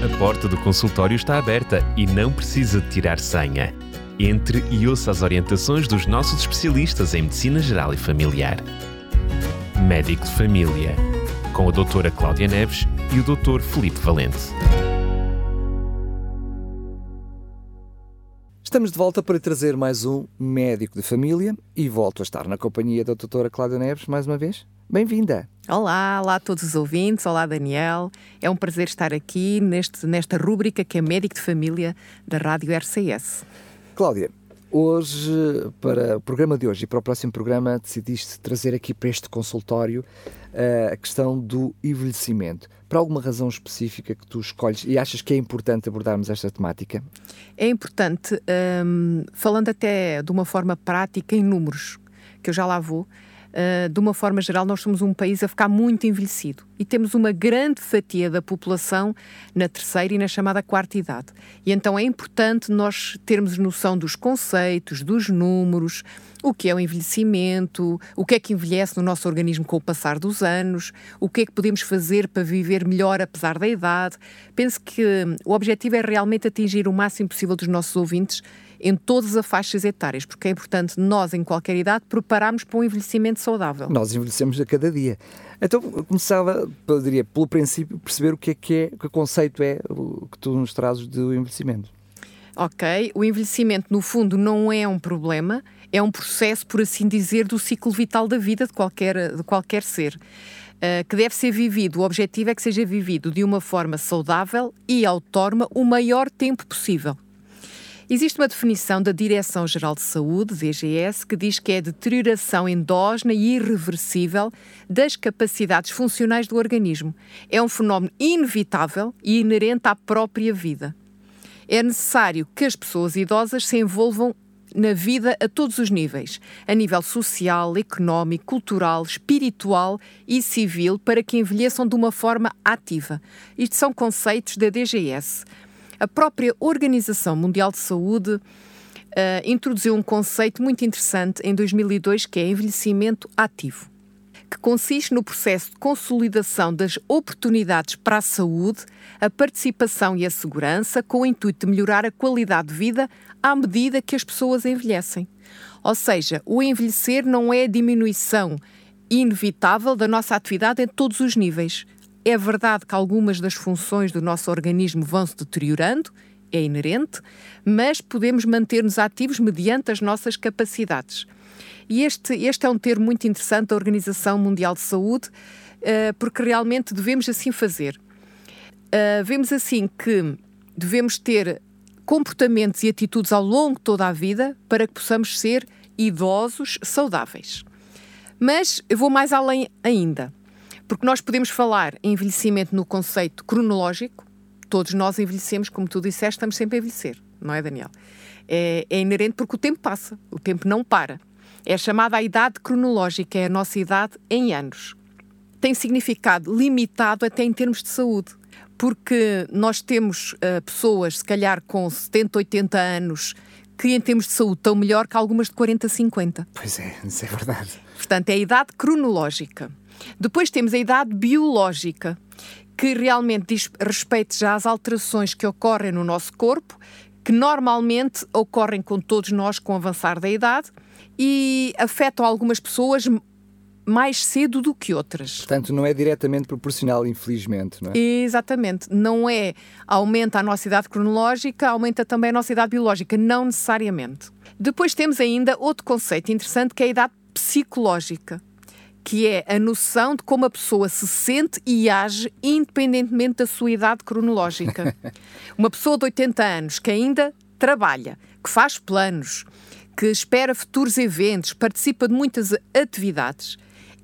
A porta do consultório está aberta e não precisa de tirar senha. Entre e ouça as orientações dos nossos especialistas em Medicina Geral e Familiar. Médico de Família, com a doutora Cláudia Neves e o doutor Felipe Valente. Estamos de volta para trazer mais um médico de família e volto a estar na companhia da doutora Cláudia Neves mais uma vez. Bem-vinda! Olá, olá a todos os ouvintes, olá Daniel. É um prazer estar aqui neste, nesta rúbrica que é Médico de Família da Rádio RCS. Cláudia, hoje, para o programa de hoje e para o próximo programa, decidiste trazer aqui para este consultório uh, a questão do envelhecimento. Para alguma razão específica que tu escolhes e achas que é importante abordarmos esta temática? É importante, um, falando até de uma forma prática, em números, que eu já lá vou. Uh, de uma forma geral, nós somos um país a ficar muito envelhecido e temos uma grande fatia da população na terceira e na chamada quarta idade. E então é importante nós termos noção dos conceitos, dos números, o que é o envelhecimento, o que é que envelhece no nosso organismo com o passar dos anos, o que é que podemos fazer para viver melhor apesar da idade. Penso que o objetivo é realmente atingir o máximo possível dos nossos ouvintes em todas as faixas etárias, porque é importante nós, em qualquer idade, prepararmos para um envelhecimento saudável. Nós envelhecemos a cada dia. Então, começava, poderia, pelo princípio, perceber o que é que é, o que conceito é que tu nos trazes do envelhecimento. Ok, o envelhecimento, no fundo, não é um problema, é um processo, por assim dizer, do ciclo vital da vida de qualquer, de qualquer ser. Uh, que deve ser vivido, o objetivo é que seja vivido de uma forma saudável e autónoma o maior tempo possível. Existe uma definição da Direção-Geral de Saúde, DGS, que diz que é a deterioração endógena e irreversível das capacidades funcionais do organismo. É um fenómeno inevitável e inerente à própria vida. É necessário que as pessoas idosas se envolvam na vida a todos os níveis, a nível social, económico, cultural, espiritual e civil, para que envelheçam de uma forma ativa. Isto são conceitos da DGS. A própria Organização Mundial de Saúde uh, introduziu um conceito muito interessante em 2002 que é envelhecimento ativo que consiste no processo de consolidação das oportunidades para a saúde, a participação e a segurança, com o intuito de melhorar a qualidade de vida à medida que as pessoas envelhecem. Ou seja, o envelhecer não é a diminuição inevitável da nossa atividade em todos os níveis. É verdade que algumas das funções do nosso organismo vão se deteriorando, é inerente, mas podemos manter-nos ativos mediante as nossas capacidades. E este, este é um termo muito interessante da Organização Mundial de Saúde, uh, porque realmente devemos assim fazer. Uh, vemos assim que devemos ter comportamentos e atitudes ao longo de toda a vida para que possamos ser idosos saudáveis. Mas eu vou mais além ainda, porque nós podemos falar em envelhecimento no conceito cronológico, todos nós envelhecemos, como tu disseste, estamos sempre a envelhecer, não é, Daniel? É, é inerente porque o tempo passa, o tempo não para. É chamada a idade cronológica, é a nossa idade em anos. Tem significado limitado até em termos de saúde, porque nós temos uh, pessoas, se calhar com 70, 80 anos, que em termos de saúde estão melhor que algumas de 40, 50. Pois é, isso é verdade. Portanto, é a idade cronológica. Depois temos a idade biológica, que realmente diz respeito já às alterações que ocorrem no nosso corpo, que normalmente ocorrem com todos nós com o avançar da idade e afetam algumas pessoas mais cedo do que outras. Portanto, não é diretamente proporcional, infelizmente, não é? Exatamente. Não é aumenta a nossa idade cronológica, aumenta também a nossa idade biológica, não necessariamente. Depois temos ainda outro conceito interessante que é a idade psicológica, que é a noção de como a pessoa se sente e age independentemente da sua idade cronológica. Uma pessoa de 80 anos que ainda trabalha, que faz planos, que espera futuros eventos, participa de muitas atividades,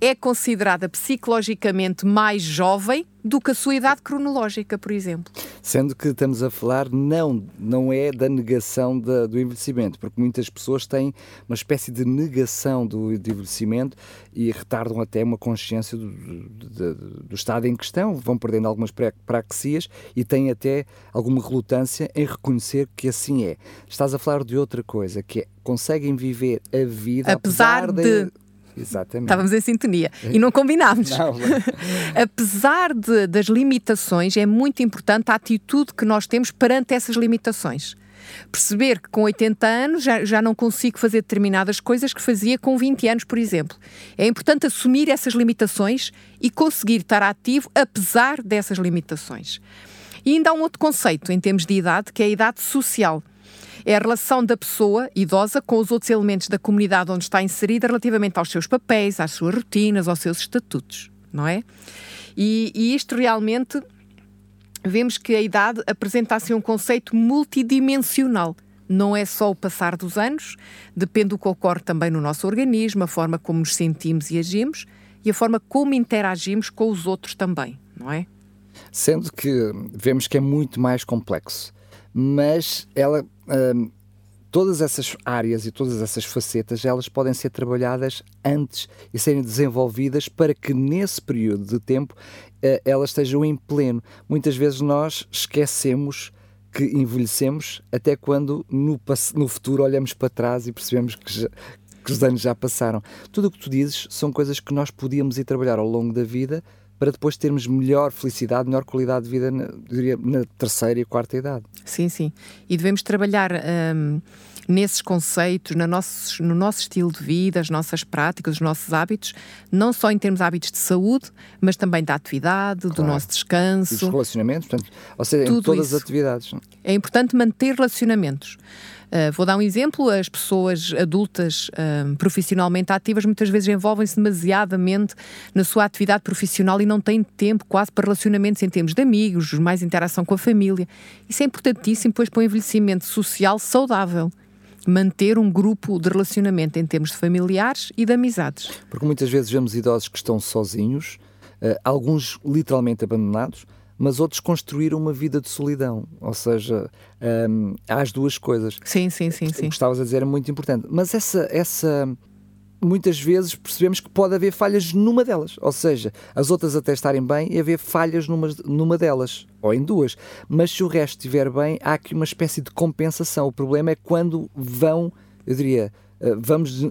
é considerada psicologicamente mais jovem do que a sua idade cronológica, por exemplo. Sendo que estamos a falar não, não é da negação da, do envelhecimento, porque muitas pessoas têm uma espécie de negação do, do envelhecimento e retardam até uma consciência do, do, do, estado em questão, vão perdendo algumas praxias e têm até alguma relutância em reconhecer que assim é. Estás a falar de outra coisa, que é conseguem viver a vida apesar, apesar de, de Exatamente. Estávamos em sintonia e não combinámos. Não, Apesar de, das limitações, é muito importante a atitude que nós temos perante essas limitações. Perceber que com 80 anos já, já não consigo fazer determinadas coisas que fazia com 20 anos, por exemplo. É importante assumir essas limitações e conseguir estar ativo apesar dessas limitações. E ainda há um outro conceito em termos de idade, que é a idade social. É a relação da pessoa idosa com os outros elementos da comunidade onde está inserida relativamente aos seus papéis, às suas rotinas, aos seus estatutos, não é? E, e isto realmente vemos que a idade apresenta-se um conceito multidimensional. Não é só o passar dos anos, depende do que ocorre também no nosso organismo, a forma como nos sentimos e agimos e a forma como interagimos com os outros também, não é? Sendo que vemos que é muito mais complexo, mas ela. Todas essas áreas e todas essas facetas elas podem ser trabalhadas antes e serem desenvolvidas para que nesse período de tempo uh, elas estejam em pleno. Muitas vezes nós esquecemos que envelhecemos até quando no, no futuro olhamos para trás e percebemos que, já, que os anos já passaram. Tudo o que tu dizes são coisas que nós podíamos ir trabalhar ao longo da vida para depois termos melhor felicidade, melhor qualidade de vida, na, diria, na terceira e quarta idade. Sim, sim. E devemos trabalhar hum, nesses conceitos, no nosso, no nosso estilo de vida, as nossas práticas, os nossos hábitos, não só em termos de hábitos de saúde, mas também da atividade, claro. do nosso descanso. E dos relacionamentos, portanto, ou seja, em todas isso. as atividades. É importante manter relacionamentos. Uh, vou dar um exemplo: as pessoas adultas uh, profissionalmente ativas muitas vezes envolvem-se demasiadamente na sua atividade profissional e não têm tempo quase para relacionamentos em termos de amigos, mais interação com a família. Isso é importantíssimo, pois, para o envelhecimento social saudável manter um grupo de relacionamento em termos de familiares e de amizades. Porque muitas vezes vemos idosos que estão sozinhos, uh, alguns literalmente abandonados, mas outros construíram uma vida de solidão. Ou seja, um, há as duas coisas. Sim, sim, sim. sim. O que estavas a dizer é muito importante. Mas essa, essa muitas vezes percebemos que pode haver falhas numa delas. Ou seja, as outras até estarem bem e haver falhas numa, numa delas, ou em duas. Mas se o resto estiver bem, há aqui uma espécie de compensação. O problema é quando vão, eu diria, vamos uh,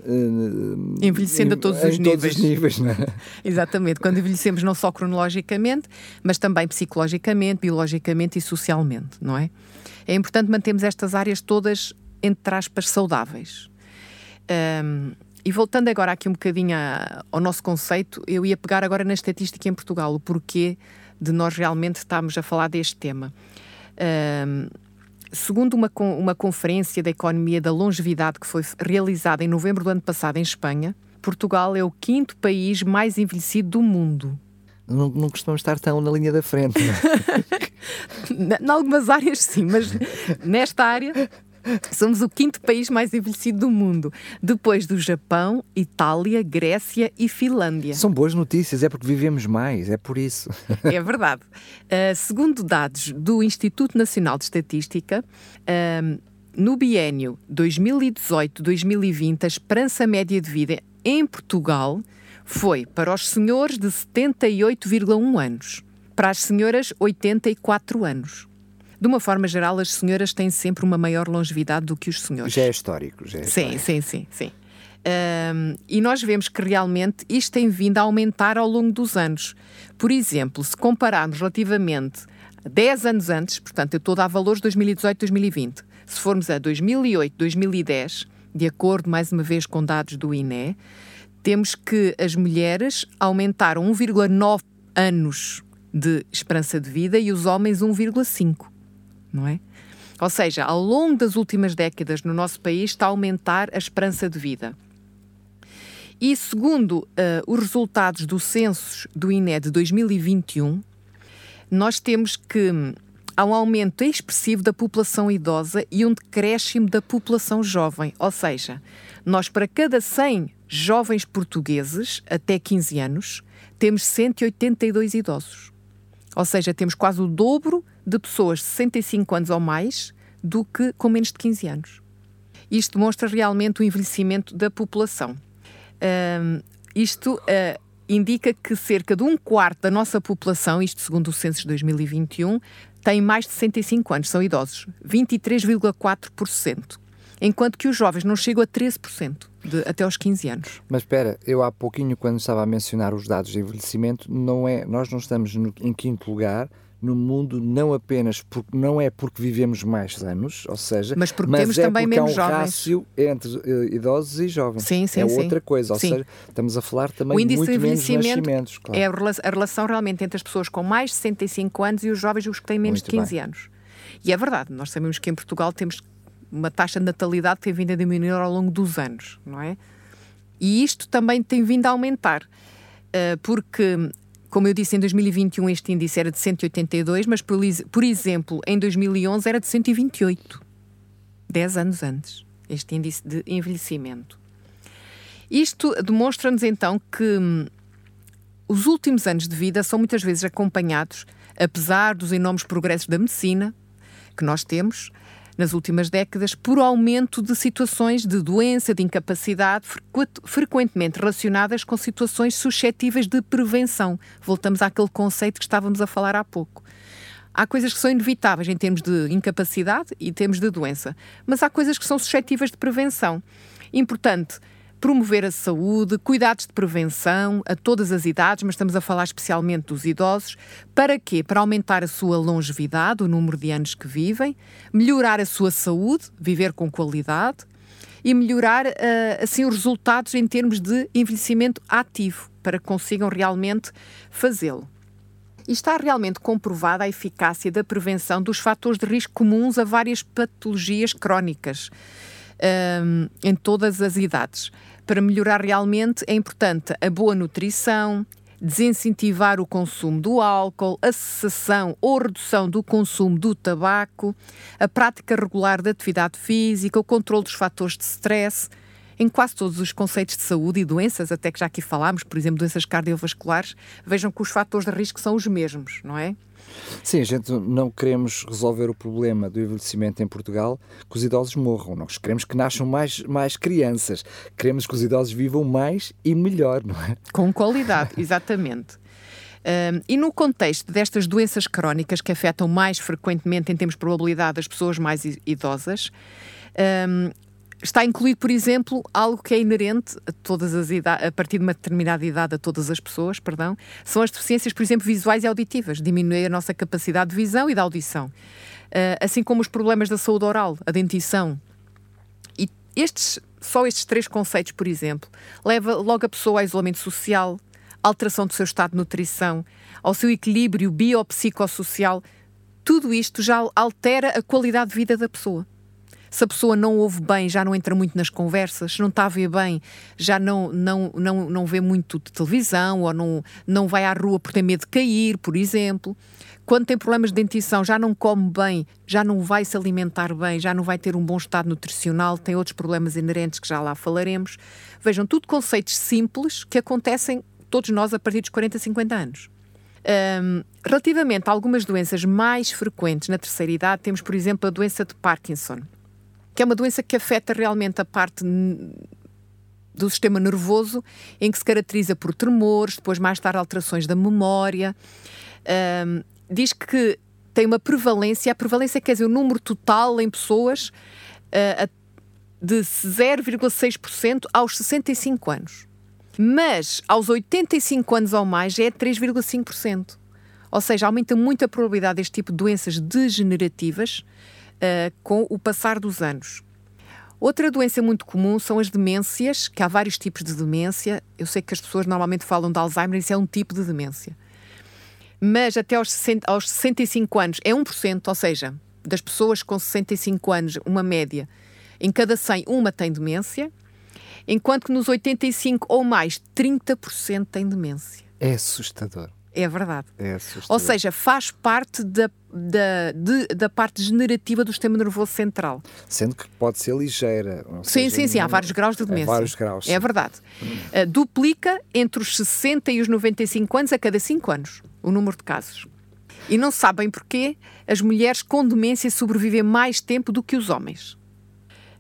envelhecendo a todos os níveis. Os níveis é? Exatamente, quando envelhecemos não só cronologicamente, mas também psicologicamente, biologicamente e socialmente, não é? É importante mantermos estas áreas todas, entre aspas, saudáveis. Um, e voltando agora aqui um bocadinho ao nosso conceito, eu ia pegar agora na estatística em Portugal, o porquê de nós realmente estarmos a falar deste tema. Um, Segundo uma, uma conferência da economia da longevidade que foi realizada em novembro do ano passado em Espanha, Portugal é o quinto país mais envelhecido do mundo. Não, não costumamos estar tão na linha da frente. em algumas áreas, sim, mas nesta área Somos o quinto país mais envelhecido do mundo, depois do Japão, Itália, Grécia e Finlândia. São boas notícias, é porque vivemos mais, é por isso. É verdade. Uh, segundo dados do Instituto Nacional de Estatística, uh, no biênio 2018-2020, a esperança média de vida em Portugal foi para os senhores de 78,1 anos, para as senhoras 84 anos de uma forma geral, as senhoras têm sempre uma maior longevidade do que os senhores. Já é histórico, já é Sim, sim, sim, sim. Um, e nós vemos que realmente isto tem vindo a aumentar ao longo dos anos. Por exemplo, se compararmos relativamente 10 anos antes, portanto, eu estou a dar valores 2018-2020, se formos a 2008-2010, de acordo mais uma vez com dados do INE, temos que as mulheres aumentaram 1,9 anos de esperança de vida e os homens 1,5 não é? Ou seja, ao longo das últimas décadas no nosso país está a aumentar a esperança de vida. E segundo uh, os resultados do censo do INE de 2021, nós temos que há um aumento expressivo da população idosa e um decréscimo da população jovem. Ou seja, nós para cada 100 jovens portugueses até 15 anos, temos 182 idosos. Ou seja, temos quase o dobro de pessoas de 65 anos ou mais do que com menos de 15 anos. Isto demonstra realmente o envelhecimento da população. Um, isto uh, indica que cerca de um quarto da nossa população, isto segundo o censo de 2021, tem mais de 65 anos, são idosos, 23,4%, enquanto que os jovens não chegam a 13%. de, até aos 15 anos. Mas espera, eu há pouquinho, quando estava a mencionar os dados de envelhecimento, não é, nós não estamos no, em quinto lugar no mundo não apenas porque não é porque vivemos mais anos, ou seja, mas porque mas temos é também menos há um jovens. rácio entre uh, idosos e jovens. Sim, sim, é sim. outra coisa, ou sim. seja, estamos a falar também de muito menos nascimentos. Claro. É a relação realmente entre as pessoas com mais de 65 anos e os jovens os que têm menos muito de 15 bem. anos. E é verdade, nós sabemos que em Portugal temos uma taxa de natalidade que tem vindo a diminuir ao longo dos anos, não é? E isto também tem vindo a aumentar, uh, porque como eu disse, em 2021 este índice era de 182, mas, por, por exemplo, em 2011 era de 128. 10 anos antes, este índice de envelhecimento. Isto demonstra-nos então que hum, os últimos anos de vida são muitas vezes acompanhados, apesar dos enormes progressos da medicina que nós temos, nas últimas décadas por aumento de situações de doença, de incapacidade, frequentemente relacionadas com situações suscetíveis de prevenção. Voltamos àquele conceito que estávamos a falar há pouco. Há coisas que são inevitáveis em termos de incapacidade e em termos de doença, mas há coisas que são suscetíveis de prevenção. Importante promover a saúde, cuidados de prevenção a todas as idades, mas estamos a falar especialmente dos idosos. Para quê? Para aumentar a sua longevidade, o número de anos que vivem, melhorar a sua saúde, viver com qualidade e melhorar uh, assim os resultados em termos de envelhecimento ativo, para que consigam realmente fazê-lo. E está realmente comprovada a eficácia da prevenção dos fatores de risco comuns a várias patologias crónicas um, em todas as idades. Para melhorar realmente é importante a boa nutrição, desincentivar o consumo do álcool, a cessação ou redução do consumo do tabaco, a prática regular da atividade física, o controle dos fatores de stress. Em quase todos os conceitos de saúde e doenças, até que já aqui falámos, por exemplo, doenças cardiovasculares, vejam que os fatores de risco são os mesmos, não é? Sim, a gente não queremos resolver o problema do envelhecimento em Portugal que os idosos morram. Nós queremos que nasçam mais, mais crianças. Queremos que os idosos vivam mais e melhor, não é? Com qualidade, exatamente. Um, e no contexto destas doenças crónicas que afetam mais frequentemente, em termos de probabilidade, as pessoas mais idosas, um, Está incluído, por exemplo, algo que é inerente a todas as idades, a partir de uma determinada idade a todas as pessoas, perdão, são as deficiências, por exemplo, visuais e auditivas, diminuir a nossa capacidade de visão e de audição. Uh, assim como os problemas da saúde oral, a dentição. E estes, só estes três conceitos, por exemplo, leva logo a pessoa ao isolamento social, alteração do seu estado de nutrição, ao seu equilíbrio biopsicossocial. Tudo isto já altera a qualidade de vida da pessoa se a pessoa não ouve bem, já não entra muito nas conversas, se não está a ver bem, já não, não, não, não vê muito de televisão ou não, não vai à rua por ter medo de cair, por exemplo. Quando tem problemas de dentição, já não come bem, já não vai se alimentar bem, já não vai ter um bom estado nutricional, tem outros problemas inerentes que já lá falaremos. Vejam, tudo conceitos simples que acontecem todos nós a partir dos 40, 50 anos. Um, relativamente a algumas doenças mais frequentes na terceira idade, temos, por exemplo, a doença de Parkinson que é uma doença que afeta realmente a parte do sistema nervoso, em que se caracteriza por tremores, depois mais tarde alterações da memória. Um, diz que tem uma prevalência, a prevalência quer dizer o número total em pessoas uh, de 0,6% aos 65 anos. Mas aos 85 anos ou mais é 3,5%. Ou seja, aumenta muito a probabilidade deste tipo de doenças degenerativas uh, com o passar dos anos. Outra doença muito comum são as demências, que há vários tipos de demência. Eu sei que as pessoas normalmente falam de Alzheimer, isso é um tipo de demência. Mas até aos, 60, aos 65 anos é 1%, ou seja, das pessoas com 65 anos, uma média, em cada 100, uma tem demência, enquanto que nos 85 ou mais, 30% têm demência. É assustador. É verdade. É Ou seja, faz parte da, da, de, da parte degenerativa do sistema nervoso central. Sendo que pode ser ligeira. Sim, seja, sim, sim. Há vários graus de demência. vários graus. É verdade. Uh, duplica entre os 60 e os 95 anos a cada 5 anos o número de casos. E não sabem porquê as mulheres com demência sobrevivem mais tempo do que os homens.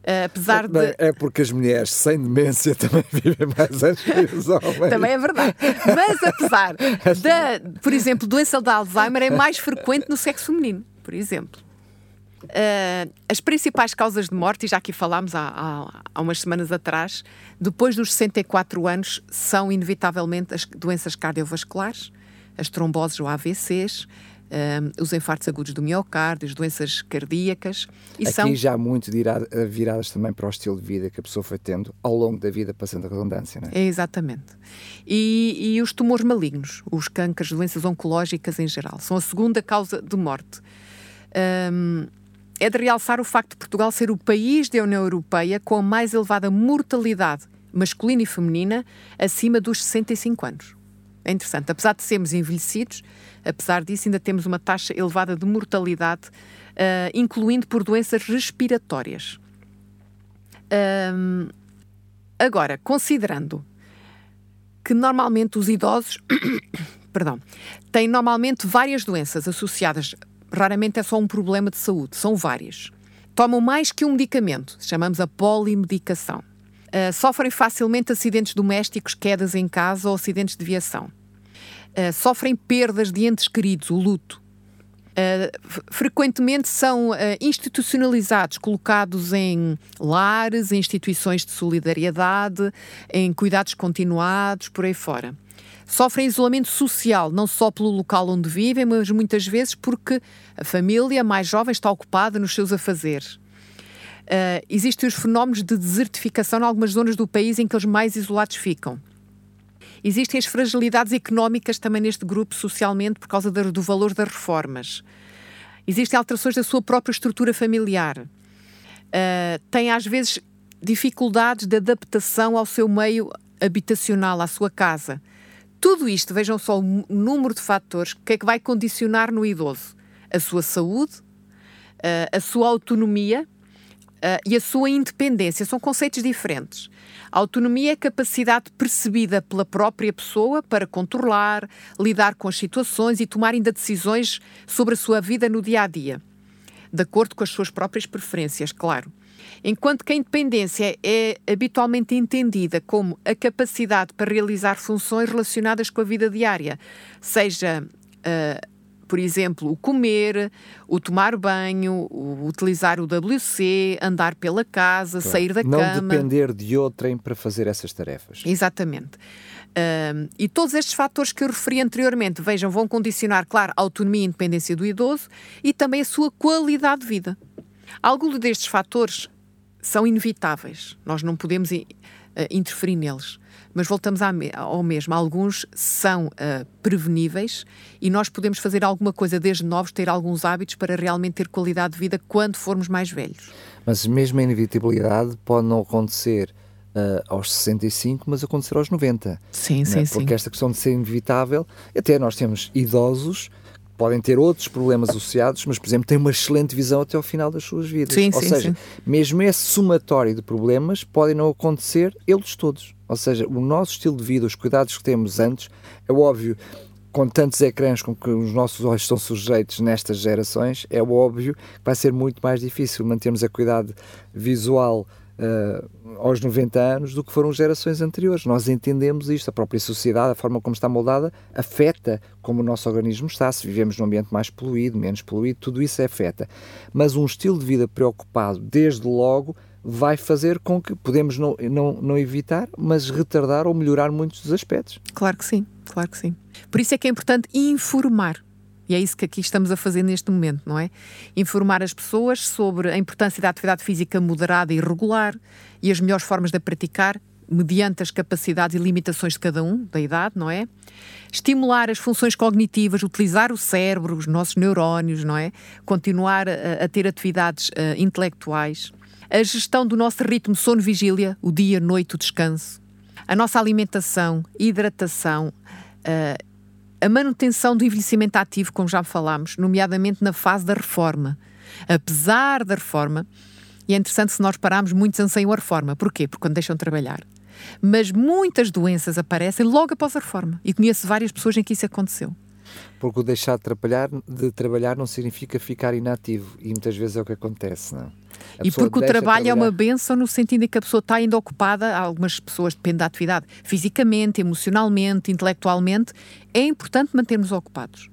Uh, apesar de... É porque as mulheres sem demência também vivem mais anos que os homens. também é verdade. Mas apesar da, por exemplo, doença de Alzheimer é mais frequente no sexo feminino, por exemplo. Uh, as principais causas de morte, e já aqui falámos há, há, há, umas semanas atrás, depois dos 64 anos, são inevitavelmente as doenças cardiovasculares, as tromboses ou AVCs, os infartos agudos do miocárdio, as doenças cardíacas. E Aqui são... já muito eh, viradas também para o estilo de vida que a pessoa foi tendo ao longo da vida, passando a redundância, não é? é exatamente. E, e os tumores malignos, os cânceres, doenças oncológicas em geral, são a segunda causa de morte. Um, é de realçar o facto de Portugal ser o país da União Europeia com a mais elevada mortalidade masculina e feminina acima dos 65 anos. É interessante. Apesar de sermos envelhecidos, apesar disso, ainda temos uma taxa elevada de mortalidade, uh, incluindo por doenças respiratórias. Um, agora, considerando que normalmente os idosos perdão, têm normalmente várias doenças associadas, raramente é só um problema de saúde, são várias. Tomam mais que um medicamento, chamamos a polimedicação. Uh, sofrem facilmente acidentes domésticos, quedas em casa ou acidentes de viação. Uh, sofrem perdas de entes queridos, o luto. Uh, frequentemente são institucionalizados, colocados em lares, em instituições de solidariedade, em cuidados continuados, por aí fora. Sofrem isolamento social, não só pelo local onde vivem, mas muitas vezes porque a família mais jovem está ocupada nos seus afazeres Uh, existem os fenómenos de desertificação em algumas zonas do país em que eles mais isolados ficam. Existem as fragilidades económicas também neste grupo, socialmente, por causa do valor das reformas. Existem alterações da sua própria estrutura familiar. Uh, tem, às vezes, dificuldades de adaptação ao seu meio habitacional, à sua casa. Tudo isto, vejam só o número de fatores que é que vai condicionar no idoso a sua saúde, uh, a sua autonomia uh, e a sua independência são conceitos diferentes. A autonomia é a capacidade percebida pela própria pessoa para controlar, lidar com as situações e tomar ainda decisões sobre a sua vida no dia a dia, de acordo com as suas próprias preferências, claro. Enquanto que a independência é habitualmente entendida como a capacidade para realizar funções relacionadas com a vida diária, seja uh, por exemplo, o comer, o tomar banho, o utilizar o WC, andar pela casa, claro. sair da Não cama. Não depender de outrem para fazer essas tarefas. Exatamente. Um, e todos estes fatores que eu referi anteriormente, vejam, vão condicionar, claro, a autonomia e independência do idoso e também a sua qualidade de vida. Alguns destes fatores são inevitáveis, nós não podemos uh, interferir neles mas voltamos ao mesmo. Alguns são uh, preveníveis e nós podemos fazer alguma coisa desde novos, ter alguns hábitos para realmente ter qualidade de vida quando formos mais velhos. Mas mesmo a inevitabilidade pode não acontecer Uh, aos 65, mas acontecer aos 90. Sim, né? sim, Porque sim. Porque esta questão de ser inevitável, até nós temos idosos podem ter outros problemas associados, mas, por exemplo, têm uma excelente visão até ao final das suas vidas. Sim, Ou sim, seja, sim. mesmo esse somatório de problemas podem não acontecer eles todos. Ou seja, o nosso estilo de vida, os cuidados que temos antes, é óbvio, com tantos ecrãs com que os nossos olhos estão sujeitos nestas gerações, é óbvio que vai ser muito mais difícil mantermos a cuidado visual uh, aos 90 anos do que foram gerações anteriores. Nós entendemos isto, a própria sociedade, a forma como está moldada, afeta como o nosso organismo está. Se vivemos num ambiente mais poluído, menos poluído, tudo isso afeta. Mas um estilo de vida preocupado, desde logo, vai fazer com que podemos não, não, não evitar, mas retardar ou melhorar muitos dos aspectos. Claro que sim, claro que sim. Por isso é que é importante informar e é isso que aqui estamos a fazer neste momento, não é? Informar as pessoas sobre a importância da atividade física moderada e regular e as melhores formas de a praticar, mediante as capacidades e limitações de cada um, da idade, não é? Estimular as funções cognitivas, utilizar o cérebro, os nossos neurónios, não é? Continuar a, a ter atividades uh, intelectuais. A gestão do nosso ritmo sono-vigília, o dia, noite, o descanso. A nossa alimentação, hidratação, uh, a manutenção do envelhecimento ativo, como já falámos, nomeadamente na fase da reforma. Apesar da reforma, e é interessante se nós pararmos, muitos anseiam a reforma. Porquê? Porque quando deixam de trabalhar. Mas muitas doenças aparecem logo após a reforma. E conheço várias pessoas em que isso aconteceu. Porque o deixar de trabalhar, de trabalhar não significa ficar inativo. E muitas vezes é o que acontece, não? e porque o trabalho é uma benção no sentido em que a pessoa está ainda ocupada, algumas pessoas dependem da atividade, fisicamente, emocionalmente, intelectualmente, é importante mantermos ocupados.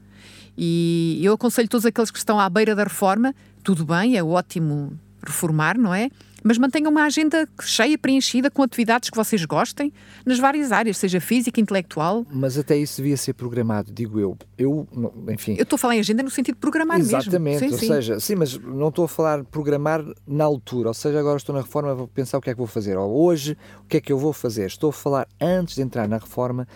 E eu aconselho todos aqueles que estão à beira da reforma, tudo bem, é ótimo reformar, não é? Mas mantenham uma agenda cheia, preenchida, com atividades que vocês gostem, nas várias áreas, seja física, intelectual. Mas até isso devia ser programado, digo eu. Eu, enfim. Eu estou a falar em agenda no sentido de programar Exatamente, mesmo. Exatamente, ou sim. seja, sim, mas não estou a falar programar na altura, ou seja, agora estou na reforma, vou pensar o que é que vou fazer. Ou hoje, o que é que eu vou fazer? Estou a falar antes de entrar na reforma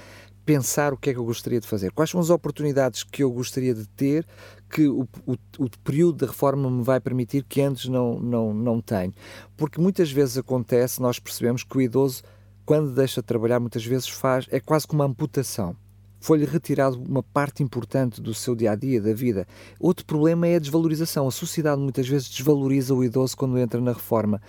pensar o que é que eu gostaria de fazer, quais são as oportunidades que eu gostaria de ter que o, o, o, período da reforma me vai permitir que antes não, não, não tenho. Porque muitas vezes acontece, nós percebemos que o idoso, quando deixa de trabalhar, muitas vezes faz, é quase como uma amputação. Foi-lhe retirado uma parte importante do seu dia a dia, da vida. Outro problema é a desvalorização. A sociedade muitas vezes desvaloriza o idoso quando entra na reforma,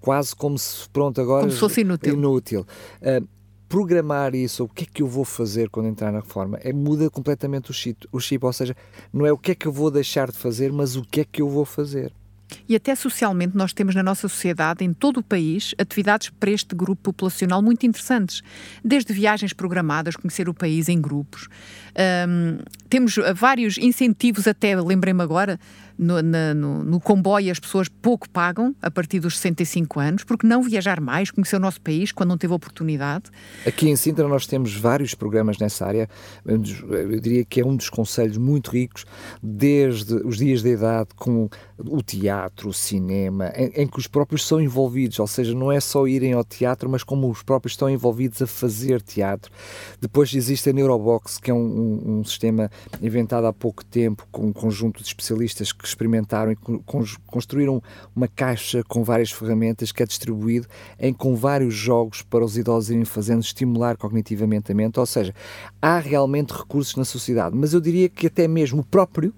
quase como se, pronto, agora. Como se fosse inútil. inútil. Uh, programar isso, o que é que eu vou fazer quando entrar na reforma, é muda completamente o chip, o chip, ou seja, não é o que é que eu vou deixar de fazer, mas o que é que eu vou fazer. E até socialmente nós temos na nossa sociedade, em todo o país, atividades para este grupo populacional muito interessantes. Desde viagens programadas, conhecer o país em grupos. Um, temos vários incentivos, até lembrei-me agora, no, na, no, no, comboio as pessoas pouco pagam a partir dos 65 anos, porque não viajar mais, conhecer o nosso país quando não teve oportunidade. Aqui em Sintra nós temos vários programas nessa área, eu diria que é um dos conselhos muito ricos, desde os dias da idade, com o teatro, o cinema, em, em, que os próprios são envolvidos, ou seja, não é só irem ao teatro, mas como os próprios estão envolvidos a fazer teatro. Depois existe a Neurobox, que é um, um, um sistema inventado há pouco tempo, com um conjunto de especialistas que experimentaram e construíram uma caixa com várias ferramentas que é distribuído em com vários jogos para os idosos irem fazendo, estimular cognitivamente a mente, ou seja, há realmente recursos na sociedade, mas eu diria que até mesmo o próprio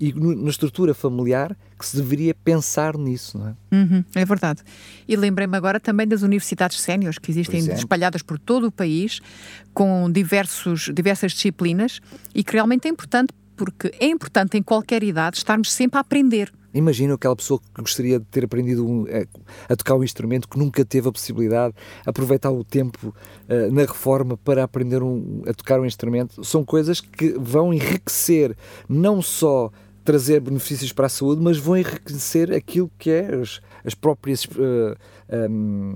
e na estrutura familiar que se deveria pensar nisso, não é? Uhum, é verdade. E lembrei-me agora também das universidades séniores que existem espalhadas por todo o país, com diversos, diversas disciplinas e que realmente é importante porque é importante em qualquer idade estarmos sempre a aprender. Imagina aquela pessoa que gostaria de ter aprendido a, eh, a, tocar um instrumento que nunca teve a possibilidade, aproveitar o tempo uh, na reforma para aprender um, a tocar um instrumento. São coisas que vão enriquecer não só trazer benefícios para a saúde, mas vão enriquecer aquilo que é as, as próprias uh, um,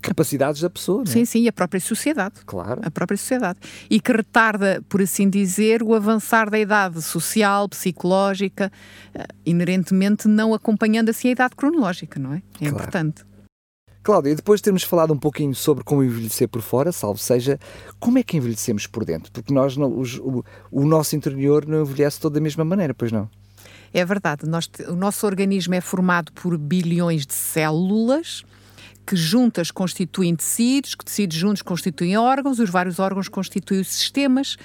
capacidades da pessoa. Sim, é? sim, e a própria sociedade. Claro. A própria sociedade. E que retarda, por assim dizer, o avançar da idade social, psicológica, uh, inerentemente não acompanhando assim a idade cronológica, não é? É claro. importante. Cláudia, depois de termos falado um pouquinho sobre como envelhecer por fora, salvo seja, como é que envelhecemos por dentro? Porque nós não, os, o, o nosso interior não envelhece toda da mesma maneira, pois não? É verdade. Nós, o nosso organismo é formado por bilhões de células que juntas constituem tecidos, que tecidos juntos constituem órgãos, os vários órgãos constituem os sistemas.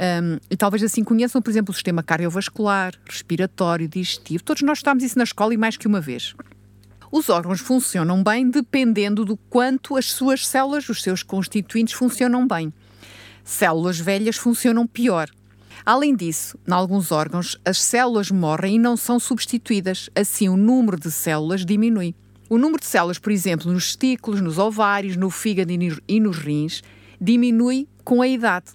Um, e talvez assim conheçam, por exemplo, o sistema cardiovascular, respiratório, digestivo. Todos nós estamos isso na escola e mais que uma vez. Os órgãos funcionam bem dependendo do quanto as suas células, os seus constituintes, funcionam bem. Células velhas funcionam pior. Além disso, em alguns órgãos, as células morrem e não são substituídas, assim o número de células diminui. O número de células, por exemplo, nos testículos, nos ovários, no fígado e nos rins, diminui com a idade,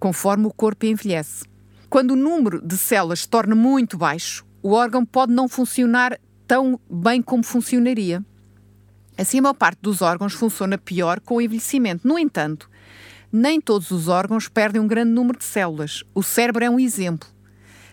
conforme o corpo envelhece. Quando o número de células se torna muito baixo, o órgão pode não funcionar tão bem como funcionaria. Assim, a maior parte dos órgãos funciona pior com o envelhecimento. No entanto, nem todos os órgãos perdem um grande número de células. O cérebro é um exemplo.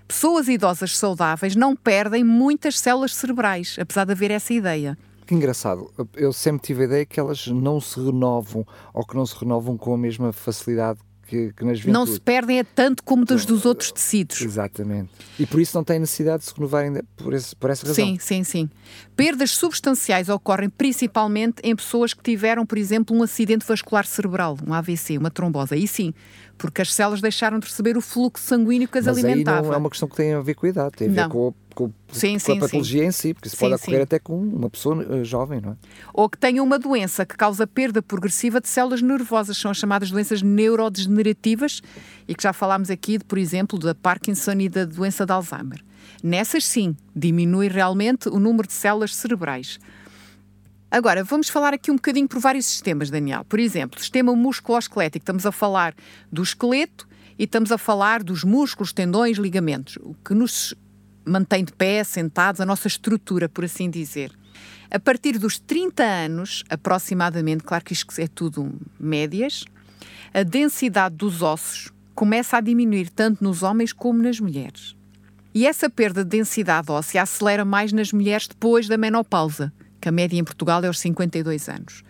Pessoas idosas saudáveis não perdem muitas células cerebrais, apesar de haver essa ideia. Que engraçado. Eu sempre tive a ideia que elas não se renovam ou que não se renovam com a mesma facilidade que, que Não se perdem tanto como dos, dos outros tecidos. Exatamente. E por isso não têm necessidade de se renovarem por, esse, por essa razão. Sim, sim, sim. Perdas substanciais ocorrem principalmente em pessoas que tiveram, por exemplo, um acidente vascular cerebral, um AVC, uma trombose. Aí sim, porque as células deixaram de receber o fluxo sanguíneo que as Mas alimentava. Aí não é uma questão que tem a ver com a idade, tem a ver não. com com, sim, com sim, a patologia sim. em si, porque isso pode ocorrer até com uma pessoa uh, jovem, não é? Ou que tenha uma doença que causa perda progressiva de células nervosas, são as chamadas doenças neurodegenerativas, e que já falámos aqui, de, por exemplo, da Parkinson e da doença de Alzheimer. Nessas, sim, diminui realmente o número de células cerebrais. Agora, vamos falar aqui um bocadinho por vários sistemas, Daniel. Por exemplo, sistema musculoesquelético, estamos a falar do esqueleto e estamos a falar dos músculos, tendões, ligamentos, o que nos mantém de pé, sentados, a nossa estrutura, por assim dizer. A partir dos 30 anos, aproximadamente, claro que isto é tudo médias, a densidade dos ossos começa a diminuir tanto nos homens como nas mulheres. E essa perda de densidade óssea acelera mais nas mulheres depois da menopausa, que a média em Portugal é aos 52 anos.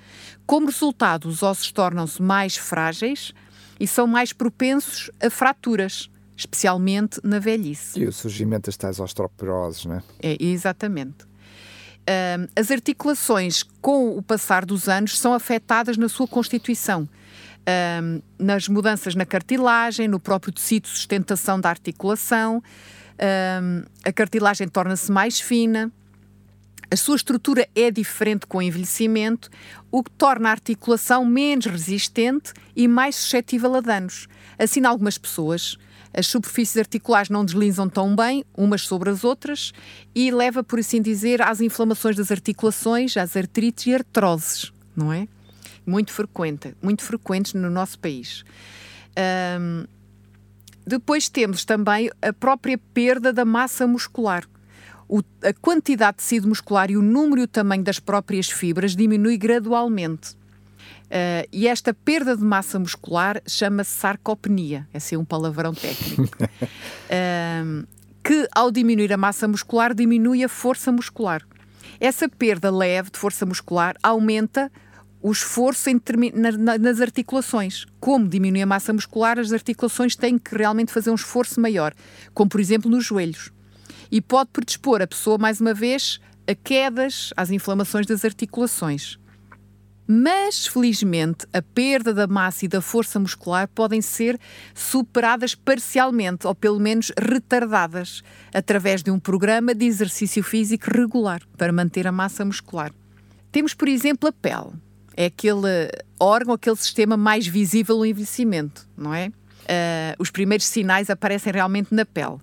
Como resultado, os ossos tornam-se mais frágeis e são mais propensos a fraturas, especialmente na velhice. E o surgimento das tais osteoporoses, não é? É, exatamente. Uh, as articulações, com o passar dos anos, são afetadas na sua constituição. Uh, nas mudanças na cartilagem, no próprio tecido de sustentação da articulação, uh, a cartilagem torna-se mais fina, a sua estrutura é diferente com o envelhecimento, o que torna a articulação menos resistente e mais suscetível a danos. Assim, algumas pessoas as superfícies articulares não deslizam tão bem umas sobre as outras e leva, por assim dizer, às inflamações das articulações, às artrites e artroses, não é? Muito frequente, muito frequentes no nosso país. Um, depois temos também a própria perda da massa muscular. O, a quantidade de tecido muscular e o número e o tamanho das próprias fibras diminui gradualmente. Uh, e esta perda de massa muscular chama-se sarcopenia, é assim um palavrão técnico. uh, que ao diminuir a massa muscular, diminui a força muscular. Essa perda leve de força muscular aumenta o esforço na, na, nas articulações. Como diminui a massa muscular, as articulações têm que realmente fazer um esforço maior, como por exemplo nos joelhos. E pode predispor a pessoa, mais uma vez, a quedas, às inflamações das articulações. Mas, felizmente, a perda da massa e da força muscular podem ser superadas parcialmente, ou pelo menos retardadas, através de um programa de exercício físico regular para manter a massa muscular. Temos, por exemplo, a pele. É aquele órgão, aquele sistema mais visível no envelhecimento, não é? Uh, os primeiros sinais aparecem realmente na pele.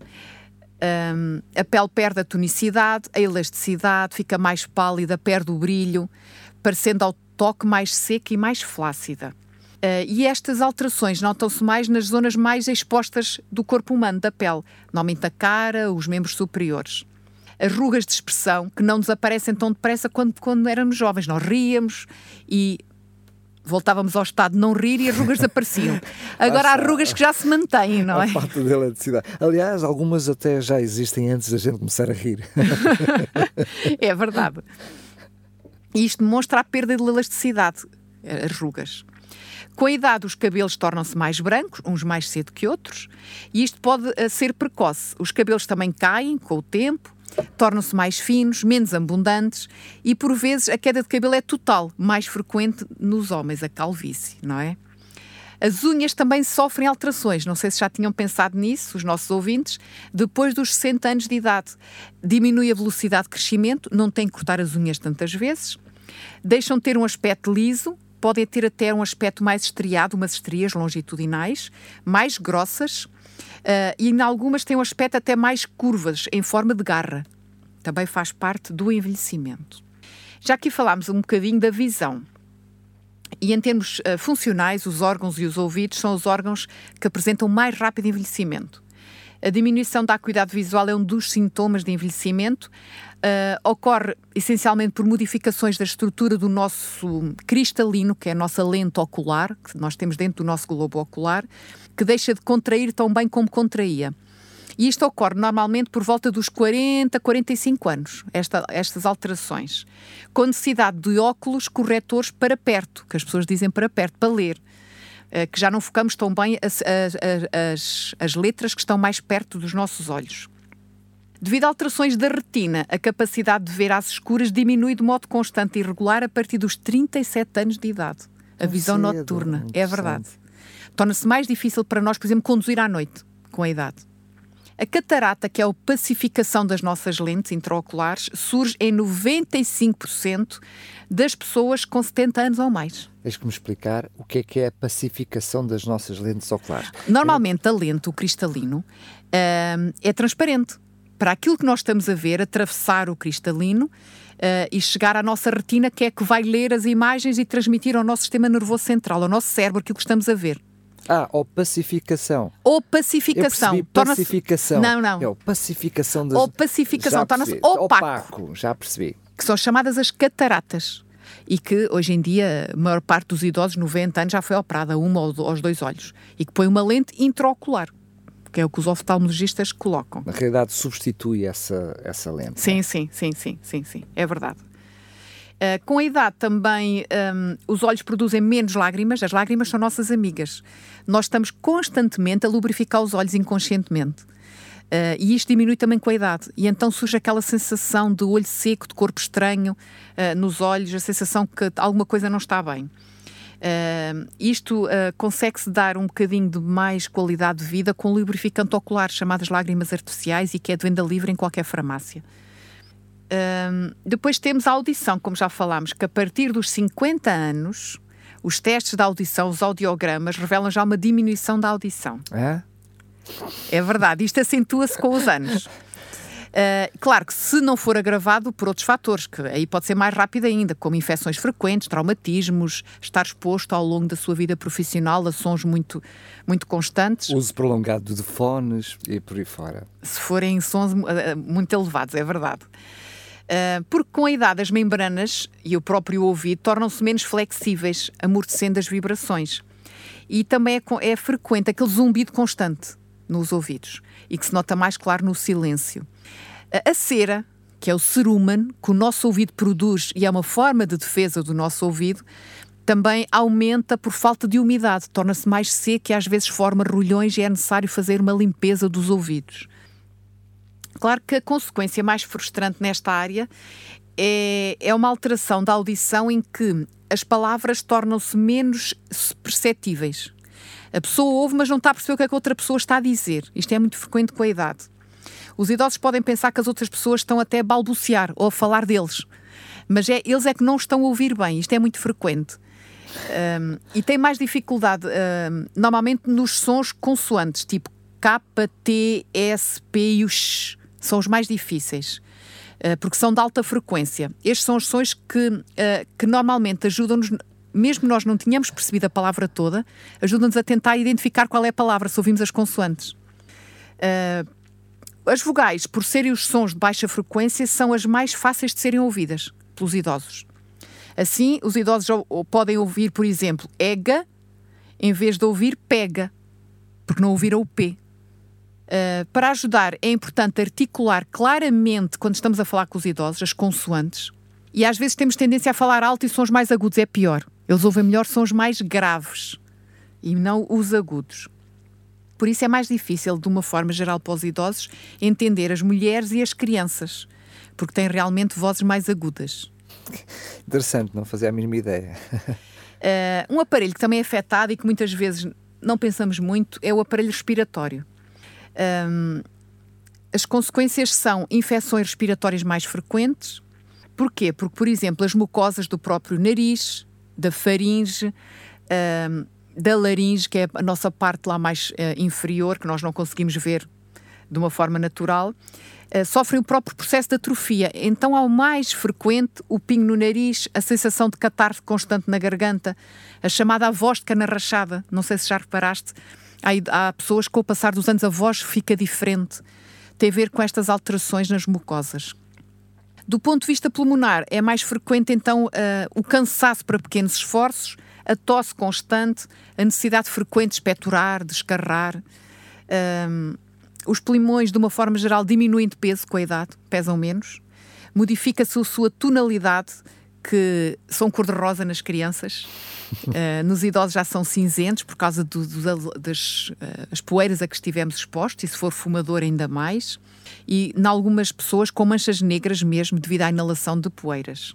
Um, a pele perde a tonicidade, a elasticidade, fica mais pálida, perde o brilho, parecendo ao toque mais seca e mais flácida. Uh, e estas alterações notam-se mais nas zonas mais expostas do corpo humano, da pele, normalmente a cara, os membros superiores. As rugas de expressão que não desaparecem tão depressa quando, quando éramos jovens. Nós ríamos e voltávamos ao estado de não rir e as rugas desapareciam. Agora há rugas que já se mantêm, não é? A falta de eletricidade. Aliás, algumas até já existem antes da gente começar a rir. é verdade. E isto demonstra a perda de elasticidade, eh, as rugas. Com a idade, os cabelos tornam-se mais brancos, uns mais cedo que outros, e isto pode eh, ser precoce. Os cabelos também caem com o tempo, tornam-se mais finos, menos abundantes, e por vezes a queda de cabelo é total, mais frequente nos homens, a calvície, não é? As unhas também sofrem alterações. Não sei se já tinham pensado nisso, os nossos ouvintes. Depois dos 60 anos de idade, diminui a velocidade de crescimento, não tem que cortar as unhas tantas vezes deixam de ter um aspecto liso, podem ter até um aspecto mais estriado, umas estrias longitudinais, mais grossas, uh, e em algumas têm um aspecto até mais curvas, em forma de garra. Também faz parte do envelhecimento. Já aqui falámos um bocadinho da visão. E em termos uh, funcionais, os órgãos e os ouvidos são os órgãos que apresentam mais rápido envelhecimento. A diminuição da acuidade visual é um dos sintomas de envelhecimento. Uh, ocorre essencialmente por modificações da estrutura do nosso cristalino, que é a nossa lente ocular, que nós temos dentro do nosso globo ocular, que deixa de contrair tão bem como contraía. E isto ocorre normalmente por volta dos 40, 45 anos, esta, estas alterações. Com necessidade de óculos corretores para perto, que as pessoas dizem para perto, para ler. Uh, que já não focamos tão bem as, as, as, as letras que estão mais perto dos nossos olhos. Devido a alterações da retina, a capacidade de ver às escuras diminui de modo constante e regular a partir dos 37 anos de idade. A visão noturna, é verdade. Torna-se mais difícil para nós, por exemplo, conduzir à noite com a idade. A catarata, que é a pacificação das nossas lentes intraoculares, surge em 95% das pessoas com 70 anos ou mais. Tens que me explicar o que é que é a pacificação das nossas lentes oculares. Normalmente a lente, o cristalino, hum, é transparente para aquilo que nós estamos a ver, atravessar o cristalino uh, e chegar à nossa retina, que é que vai ler as imagens e transmitir ao nosso sistema nervoso central, ao nosso cérebro, aquilo que estamos a ver. Ah, ou pacificação. Ou pacificação. Pacificação. Não, não. É o pacificação das... Ou pacificação. Torna-se opaco. opaco. Já percebi. Que são chamadas as cataratas. E que hoje em dia a maior parte dos idosos, 90 anos, já foi operada uma aos dois olhos. E que põe uma lente intraocular que é o que os oftalmologistas colocam. Na realidade, substitui essa, essa lente. Sim, sim, sim, sim, sim, sim, é verdade. Uh, com a idade também um, os olhos produzem menos lágrimas, as lágrimas são nossas amigas. Nós estamos constantemente a lubrificar os olhos inconscientemente. Uh, e isto diminui também com a idade. E então surge aquela sensação de olho seco, de corpo estranho uh, nos olhos, a sensação que alguma coisa não está bem. Uh, isto uh, consegue-se dar um bocadinho de mais qualidade de vida com lubrificante ocular, chamadas lágrimas artificiais, e que é de venda livre em qualquer farmácia. Uh, depois temos a audição, como já falámos, que a partir dos 50 anos, os testes da audição, os audiogramas, revelam já uma diminuição da audição. É? É verdade, isto acentua-se com os anos. Uh, claro que se não for agravado por outros fatores, que aí pode ser mais rápido ainda, como infecções frequentes, traumatismos, estar exposto ao longo da sua vida profissional a sons muito, muito constantes. Uso prolongado de fones e por aí fora. Se forem sons uh, muito elevados, é verdade. Uh, porque com a idade as membranas e o próprio ouvido tornam-se menos flexíveis, amortecendo as vibrações. E também é, é frequente aquele zumbido constante nos ouvidos e que se nota mais claro no silêncio. A cera, que é o cerumen que o nosso ouvido produz e é uma forma de defesa do nosso ouvido, também aumenta por falta de umidade, torna-se mais seco e às vezes forma rolhões e é necessário fazer uma limpeza dos ouvidos. Claro que a consequência mais frustrante nesta área é, é uma alteração da audição em que as palavras tornam-se menos perceptíveis. A pessoa ouve, mas não está a perceber o que, é que a outra pessoa está a dizer. Isto é muito frequente com a idade. Os idosos podem pensar que as outras pessoas estão até a balbuciar ou a falar deles, mas é, eles é que não estão a ouvir bem. Isto é muito frequente. Um, e tem mais dificuldade, um, normalmente, nos sons consoantes, tipo K, T, S, P e o X. São os mais difíceis, uh, porque são de alta frequência. Estes são os sons que, uh, que normalmente ajudam-nos, mesmo nós não tínhamos percebido a palavra toda, ajudam-nos a tentar identificar qual é a palavra, se ouvimos as consoantes. Uh, as vogais, por serem os sons de baixa frequência, são as mais fáceis de serem ouvidas pelos idosos. Assim, os idosos podem ouvir, por exemplo, ega, em vez de ouvir pega, porque não ouviram o P. Uh, para ajudar, é importante articular claramente, quando estamos a falar com os idosos, as consoantes. E às vezes temos tendência a falar alto e sons mais agudos, é pior. Eles ouvem melhor sons mais graves e não os agudos. Por isso é mais difícil, de uma forma geral para os idosos, entender as mulheres e as crianças, porque têm realmente vozes mais agudas. Interessante, não fazia a mínima ideia. uh, um aparelho que também é afetado e que muitas vezes não pensamos muito é o aparelho respiratório. Um, as consequências são infecções respiratórias mais frequentes. Porquê? Porque, por exemplo, as mucosas do próprio nariz, da faringe, um, da laringe, que é a nossa parte lá mais uh, inferior, que nós não conseguimos ver de uma forma natural, uh, sofrem o próprio processo de atrofia. Então, ao mais frequente, o pingo no nariz, a sensação de catarse constante na garganta, a chamada voz de cana rachada. Não sei se já reparaste, há, há pessoas que, com o passar dos anos, a voz fica diferente. Tem a ver com estas alterações nas mucosas. Do ponto de vista pulmonar, é mais frequente então uh, o cansaço para pequenos esforços, a tosse constante, a necessidade frequente de expectorar, de escarrar. Um, os pulmões, de uma forma geral, diminuem de peso com a idade, pesam menos. Modifica-se a sua tonalidade, que são cor-de-rosa nas crianças. Uh, nos idosos já são cinzentos por causa do, do, das uh, as poeiras a que estivemos expostos, e se for fumador, ainda mais. E, em algumas pessoas, com manchas negras mesmo, devido à inalação de poeiras.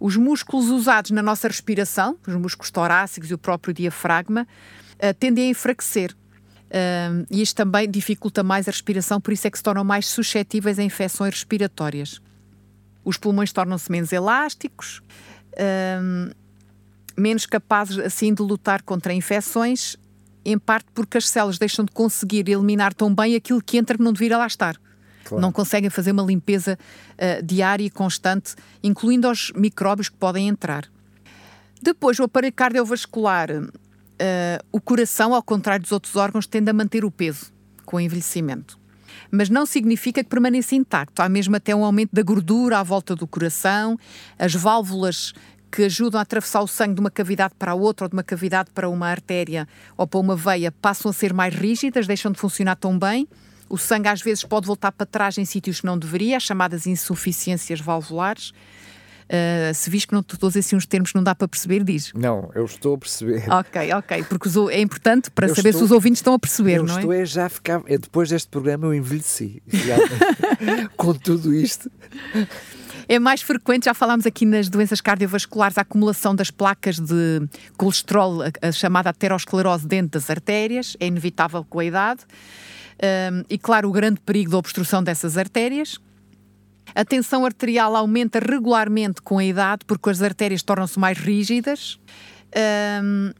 Os músculos usados na nossa respiração, os músculos torácicos e o próprio diafragma, uh, tendem a enfraquecer. Uh, e isto também dificulta mais a respiração, por isso é que se tornam mais suscetíveis a infecções respiratórias. Os pulmões tornam-se menos elásticos, uh, menos capazes assim de lutar contra infecções, em parte porque as células deixam de conseguir eliminar tão bem aquilo que entra que não deveria lá estar. Claro. Não conseguem fazer uma limpeza uh, diária e constante, incluindo os micróbios que podem entrar. Depois, o aparelho cardiovascular uh, o coração, ao contrário dos outros órgãos, tende a manter o peso com o envelhecimento. Mas não significa que permaneça intacto. Há mesmo até um aumento da gordura à volta do coração, as válvulas que ajudam a atravessar o sangue de uma cavidade para a outra ou de uma cavidade para uma artéria ou para uma veia passam a ser mais rígidas, deixam de funcionar tão bem. O sangue às vezes pode voltar para trás em sítios que não deveria, as chamadas insuficiências valvulares. Uh, se vis que não estou a dizer assim uns termos que não dá para perceber, diz. Não, eu estou a perceber. Ok, ok, porque é importante para eu saber estou, se os ouvintes estão a perceber, não é? estou é? já ficar. Depois deste programa eu envelheci. com tudo isto. É mais frequente, já falámos aqui nas doenças cardiovasculares, a acumulação das placas de colesterol, a, a chamada aterosclerose dentro das artérias, é inevitável com a idade. Um, e claro, o grande perigo da obstrução dessas artérias, a tensão arterial aumenta regularmente com a idade, porque as artérias tornam-se mais rígidas. Um,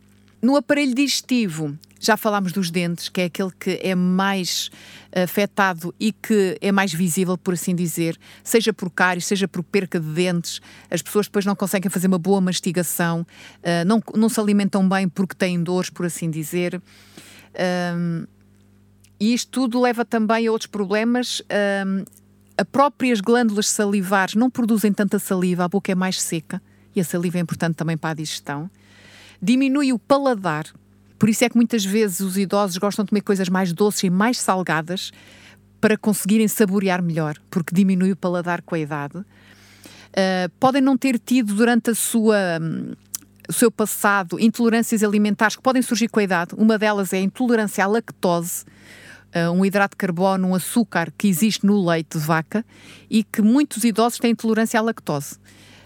no aparelho digestivo, já falámos dos dentes, que é aquele que é mais afetado e que é mais visível, por assim dizer, seja por cáries, seja por perca de dentes. As pessoas depois não conseguem fazer uma boa mastigação, uh, não, não se alimentam bem porque têm dores, por assim dizer. Um, e isto tudo leva também a outros problemas. Um, as próprias glândulas salivares não produzem tanta saliva, a boca é mais seca e a saliva é importante também para a digestão. Diminui o paladar, por isso é que muitas vezes os idosos gostam de comer coisas mais doces e mais salgadas para conseguirem saborear melhor, porque diminui o paladar com a idade. Uh, podem não ter tido durante a sua. Um, o seu passado, intolerâncias alimentares que podem surgir com a idade. Uma delas é a intolerância à lactose, um hidrato de carbono, um açúcar que existe no leite de vaca e que muitos idosos têm intolerância à lactose.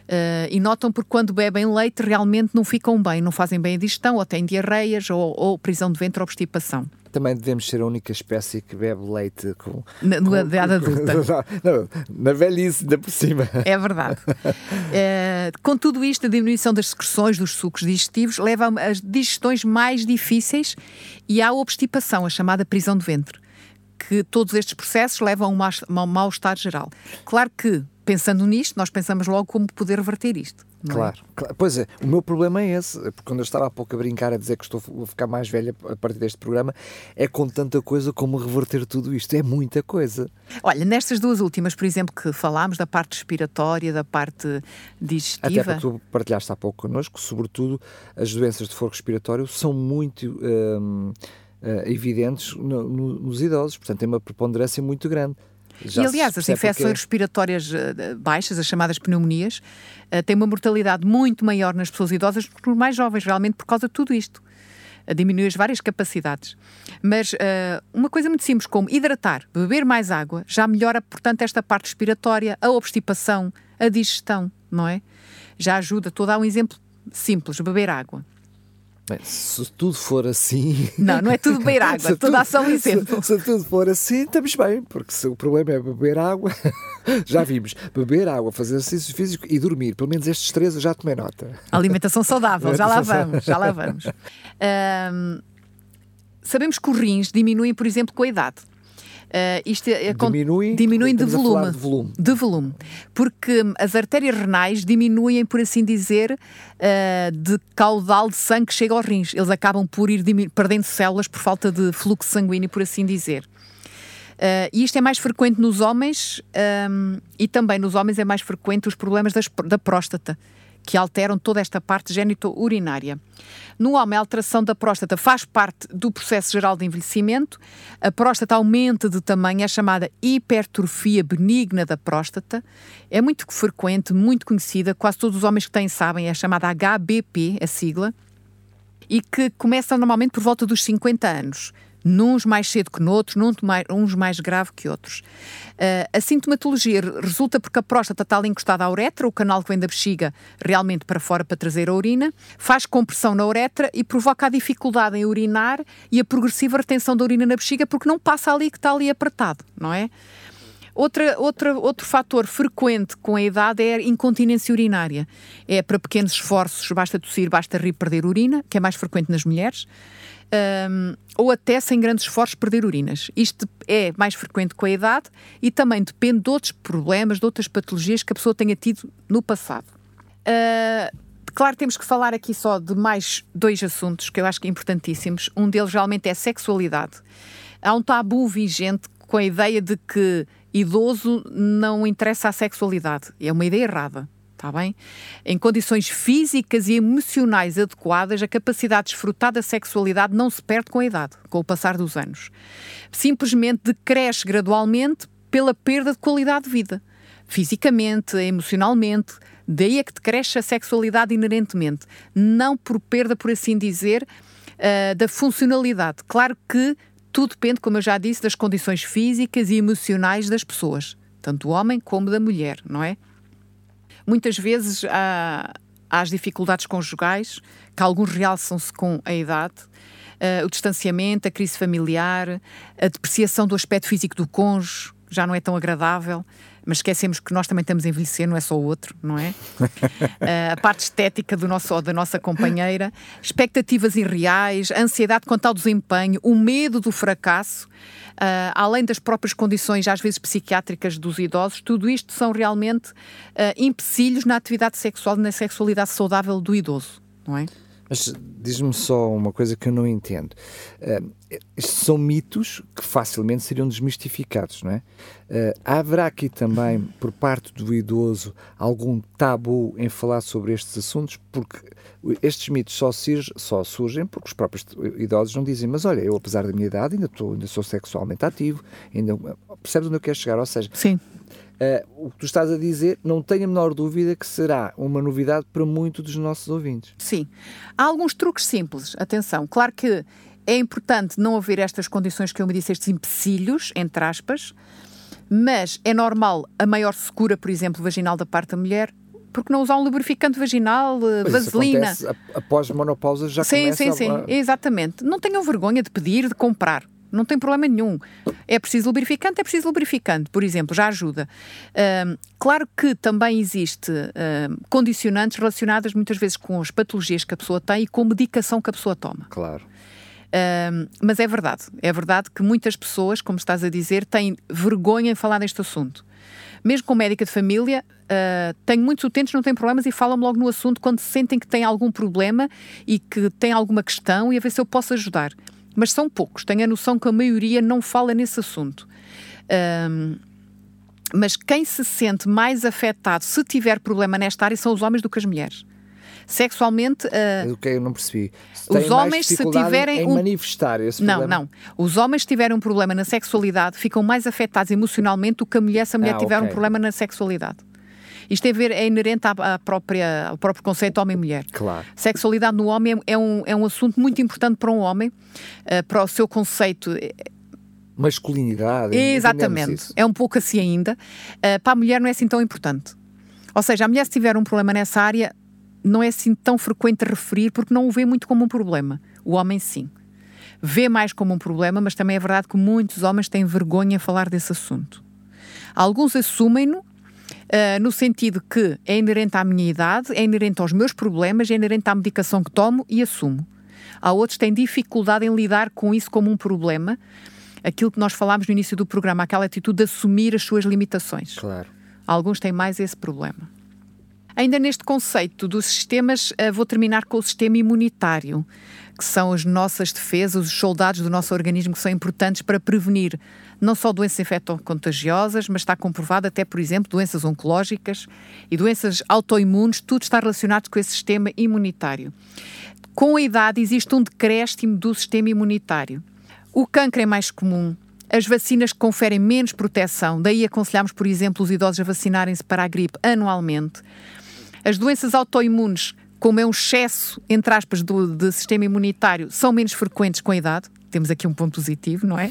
Uh, e notam porque quando bebem leite realmente não ficam bem, não fazem bem a digestão, ou têm diarreias, ou, ou prisão de ventre ou obstipação. Também devemos ser a única espécie que bebe leite com. Na, idade adulta. Não, na velhice, ainda por cima. É verdade. uh, com tudo isto, a diminuição das secreções dos sucos digestivos leva a digestões mais difíceis e à obstipação, a chamada prisão de ventre. Que todos estes processos levam a um mal-estar geral. Claro que pensando nisto, nós pensamos logo como poder reverter isto. É? Claro, é? claro, pois é, o meu problema é esse, porque quando eu estava há pouco a brincar a dizer que estou a ficar mais velha a partir deste programa, é com tanta coisa como reverter tudo isto, é muita coisa. Olha, nestas duas últimas, por exemplo, que falámos, da parte respiratória, da parte digestiva... Até porque tu partilhaste há pouco connosco, sobretudo as doenças de foro respiratório são muito... Hum, Uh, evidentes no, no, nos idosos, portanto tem uma preponderância muito grande. Já e aliás, as infecções respiratórias eh, baixas, as chamadas pneumonias, eh, têm uma mortalidade muito maior nas pessoas idosas do que nos mais jovens, realmente por causa de tudo isto. Eh, diminui as várias capacidades. Mas uma coisa muito simples, como hidratar, beber mais água, já melhora, portanto, esta parte respiratória, a obstipação, a digestão, não é? Já ajuda. Estou a dar um exemplo simples: beber água. Bem, se tudo for assim. Não, não é tudo beber água, só um exemplo. Se, se, tudo for assim, estamos bem, porque se o problema é beber água, já vimos, beber água, fazer exercício físico e dormir, pelo menos estes três eu já tomei nota. Alimentação saudável, já lá vamos, já lá vamos. Sabemos que os rins diminuem, por exemplo, com a idade. Uh, isto é, diminui, diminuem de volume, de volume, de volume. Porque as artérias renais diminuem, por assim dizer, uh, de caudal de sangue que chega aos rins. Eles acabam por ir perdendo células por falta de fluxo sanguíneo, por assim dizer. Uh, e isto é mais frequente nos homens um, e também nos homens é mais frequente os problemas das, da próstata que alteram toda esta parte gênito-urinária. No homem, a alteração da próstata faz parte do processo geral de envelhecimento. A próstata aumenta de tamanho, é chamada hipertrofia benigna da próstata. É muito frequente, muito conhecida, quase todos os homens que têm sabem, é chamada HBP, a sigla, e que começa normalmente por volta dos 50 anos nuns mais cedo que noutros, mais, uns mais grave que outros. Uh, a sintomatologia resulta porque a próstata está ali encostada à uretra, o canal que vem da bexiga realmente para fora para trazer a urina, faz compressão na uretra e provoca a dificuldade em urinar e a progressiva retenção da urina na bexiga porque não passa ali que está ali apertado, não é? Outra, outra, outro fator frequente com a idade é a incontinência urinária. É para pequenos esforços, basta tossir, basta rir, perder urina, que é mais frequente nas mulheres um, ou até sem grandes esforços perder urinas. Isto é mais frequente com a idade e também depende de outros problemas, de outras patologias que a pessoa tenha tido no passado. Uh, claro, temos que falar aqui só de mais dois assuntos que eu acho que importantíssimos. Um deles realmente é sexualidade. Há um tabu vigente com a ideia de que idoso não interessa a sexualidade. É uma ideia errada. Está bem? Em condições físicas e emocionais adequadas, a capacidade de desfrutar da sexualidade não se perde com a idade, com o passar dos anos. Simplesmente decresce gradualmente pela perda de qualidade de vida. Fisicamente, emocionalmente, daí é que decresce a sexualidade inerentemente, não por perda, por assim dizer, uh, da funcionalidade. Claro que tudo depende, como eu já disse, das condições físicas e emocionais das pessoas, tanto do homem como da mulher, não é? Muitas vezes há, há as dificuldades conjugais, que alguns realçam-se com a idade, uh, o distanciamento, a crise familiar, a depreciação do aspecto físico do cônjuge, já não é tão agradável, mas esquecemos que nós também estamos a envelhecer, não é só o outro, não é? uh, a parte estética do nosso, ou da nossa companheira, expectativas irreais, ansiedade quanto ao desempenho, o medo do fracasso, uh, além das próprias condições, às vezes psiquiátricas dos idosos, tudo isto são realmente uh, empecilhos na atividade sexual na sexualidade saudável do idoso, não é? Mas diz-me só uma coisa que eu não entendo. Uh, estes são mitos que facilmente seriam desmistificados, não é? Uh, haverá aqui também, por parte do idoso, algum tabu em falar sobre estes assuntos? Porque estes mitos só, surgem, só surgem porque os próprios idosos não dizem, mas olha, eu apesar da minha idade ainda, tô, ainda sou sexualmente ativo, ainda percebes onde eu quero chegar? Ou seja, Sim. Uh, o que tu estás a dizer, não tenho a menor dúvida que será uma novidade para muitos dos nossos ouvintes. Sim. Há alguns truques simples, atenção. Claro que é importante não haver estas condições que eu me disse, estes empecilhos, entre aspas, mas é normal a maior secura, por exemplo, vaginal da parte da mulher, porque não usar um lubrificante vaginal, eh, Mas vaselina. após menopausa já sim, começa Sim, sim, a... sim, exatamente. Não tenham vergonha de pedir, de comprar. Não tem problema nenhum. É preciso lubrificante, é preciso lubrificante, por exemplo, já ajuda. claro que também existe condicionantes relacionadas muitas vezes com as patologias que a pessoa tem e com a medicação que a pessoa toma. Claro. mas é verdade, é verdade que muitas pessoas, como estás a dizer, têm vergonha em falar deste assunto. Mesmo com médica de família, uh, tenho muitos utentes, não têm problemas e falam logo no assunto quando sentem que têm algum problema e que têm alguma questão e a ver se eu posso ajudar mas são poucos. Tenho a noção que a maioria não fala nesse assunto. Um, mas quem se sente mais afetado se tiver problema nesta área são os homens do que as mulheres. Sexualmente. Uh, o que eu não percebi. Se os homens, se tiverem. Em um... manifestar esse não, problema. não. Os homens, se tiverem um problema na sexualidade, ficam mais afetados emocionalmente do que a mulher se a mulher ah, tiver okay. um problema na sexualidade. Isto tem a ver, é inerente à, própria, ao próprio conceito homem-mulher. Claro. Sexualidade no homem é um, é um assunto muito importante para um homem, uh, para o seu conceito eh, masculinidade. Exatamente. É um pouco assim ainda. Uh, para a mulher não é assim tão importante. Ou seja, a mulher se tiver um problema nessa área, não é assim tão frequente referir porque não o vê muito como um problema. O homem sim. Vê mais como um problema, mas também é verdade que muitos homens têm vergonha a falar desse assunto. Alguns assumem-no uh, no sentido que é inerente à minha idade, é inerente aos meus problemas, é inerente à medicação que tomo e assumo. Há outros que têm dificuldade em lidar com isso como um problema, aquilo que nós falámos no início do programa, aquela atitude de assumir as suas limitações. Claro. Alguns têm mais esse problema. Ainda neste conceito dos sistemas, uh, vou terminar com o sistema imunitário que são as nossas defesas, os soldados do nosso organismo que são importantes para prevenir não só doenças infecto-contagiosas, mas está comprovado até, por exemplo, doenças oncológicas e doenças autoimunes, tudo está relacionado com esse sistema imunitário. Com a idade existe um decréscimo do sistema imunitário. O câncer é mais comum, as vacinas conferem menos proteção, daí aconselhamos, por exemplo, os idosos a vacinarem-se para a gripe anualmente. As doenças autoimunes como é um excesso, entre aspas, do, do sistema imunitário, são menos frequentes com a idade. Temos aqui um ponto positivo, não é?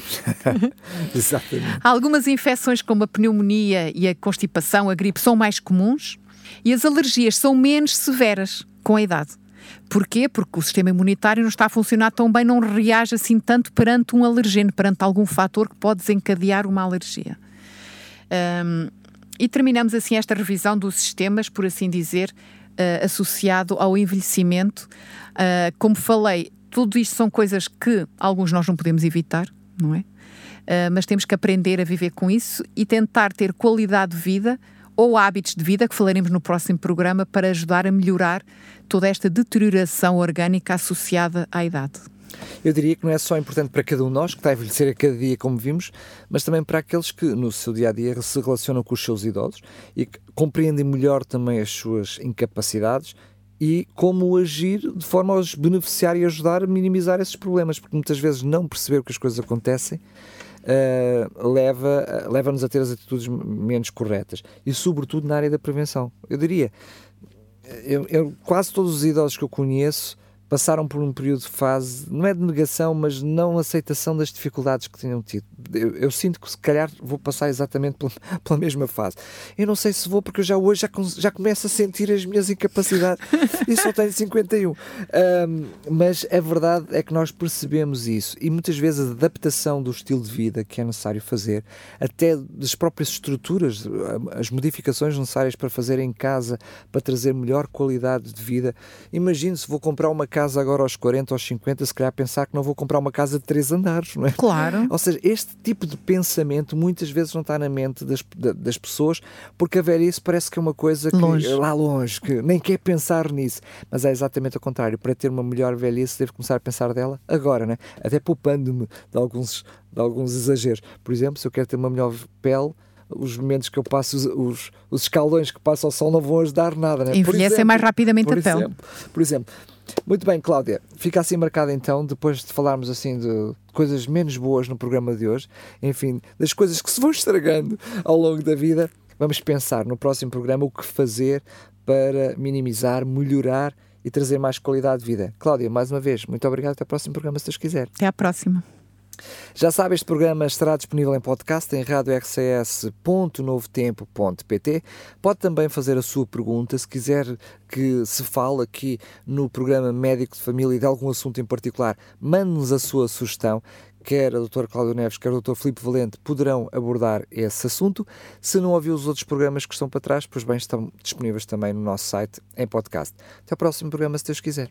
Exatamente. Algumas infecções, como a pneumonia e a constipação, a gripe, são mais comuns e as alergias são menos severas com a idade. Porquê? Porque o sistema imunitário não está a funcionar tão bem, não reage assim tanto perante um alergeno, perante algum fator que pode desencadear uma alergia. Um, e terminamos assim esta revisão dos sistemas, por assim dizer, uh, associado ao envelhecimento. Uh, como falei, tudo isto são coisas que alguns nós não podemos evitar, não é? Uh, mas temos que aprender a viver com isso e tentar ter qualidade de vida ou hábitos de vida, que falaremos no próximo programa, para ajudar a melhorar toda esta deterioração orgânica associada à idade. Eu diria que não é só importante para cada um de nós, que está a envelhecer a cada dia, como vimos, mas também para aqueles que no seu dia a dia se relacionam com os seus idosos e que compreendem melhor também as suas incapacidades e como agir de forma a os beneficiar e ajudar a minimizar esses problemas, porque muitas vezes não perceber que as coisas acontecem uh, leva, uh, leva-nos a ter as atitudes menos corretas e, sobretudo, na área da prevenção. Eu diria, eu, eu, quase todos os idosos que eu conheço passaram por um período de fase, não é de negação, mas não aceitação das dificuldades que tinham tido. Eu, eu sinto que se calhar vou passar exatamente pela, pela, mesma fase. Eu não sei se vou, porque eu já hoje já, já começo a sentir as minhas incapacidades e só tenho 51. Um, mas a verdade é que nós percebemos isso e muitas vezes a adaptação do estilo de vida que é necessário fazer, até das próprias estruturas, as modificações necessárias para fazer em casa para trazer melhor qualidade de vida. Imagino se vou comprar uma casa casa agora aos 40, aos 50, se calhar pensar que não vou comprar uma casa de três andares, não é? Claro. Ou seja, este tipo de pensamento muitas vezes não está na mente das, das pessoas, porque a velhice parece que é uma coisa que, longe. lá longe, que nem quer pensar nisso. Mas é exatamente o contrário. Para ter uma melhor velhice, devo começar a pensar dela agora, né? Até poupando-me de alguns, de alguns exageros. Por exemplo, se eu quero ter uma melhor pele, os momentos que eu passo, os, os, os escaldões que passo ao sol não vão ajudar nada. Né? Envelhecem mais rapidamente a pele. Exemplo, por exemplo, muito bem, Cláudia, fica assim marcada então, depois de falarmos assim de coisas menos boas no programa de hoje, enfim, das coisas que se vão estragando ao longo da vida, vamos pensar no próximo programa o que fazer para minimizar, melhorar e trazer mais qualidade de vida. Cláudia, mais uma vez, muito obrigado. Até ao próximo programa, se Deus quiser. Até à próxima. Já sabe, este programa estará disponível em podcast em radiorcs.novotempo.pt. Pode também fazer a sua pergunta, se quiser que se fale aqui no programa Médico de Família de algum assunto em particular, mande-nos a sua sugestão. Quer a doutora Cláudia Neves, quer o doutor Filipe Valente poderão abordar esse assunto. Se não ouviu os outros programas que estão para trás, pois bem, estão disponíveis também no nosso site em podcast. Até ao próximo programa, se Deus quiser.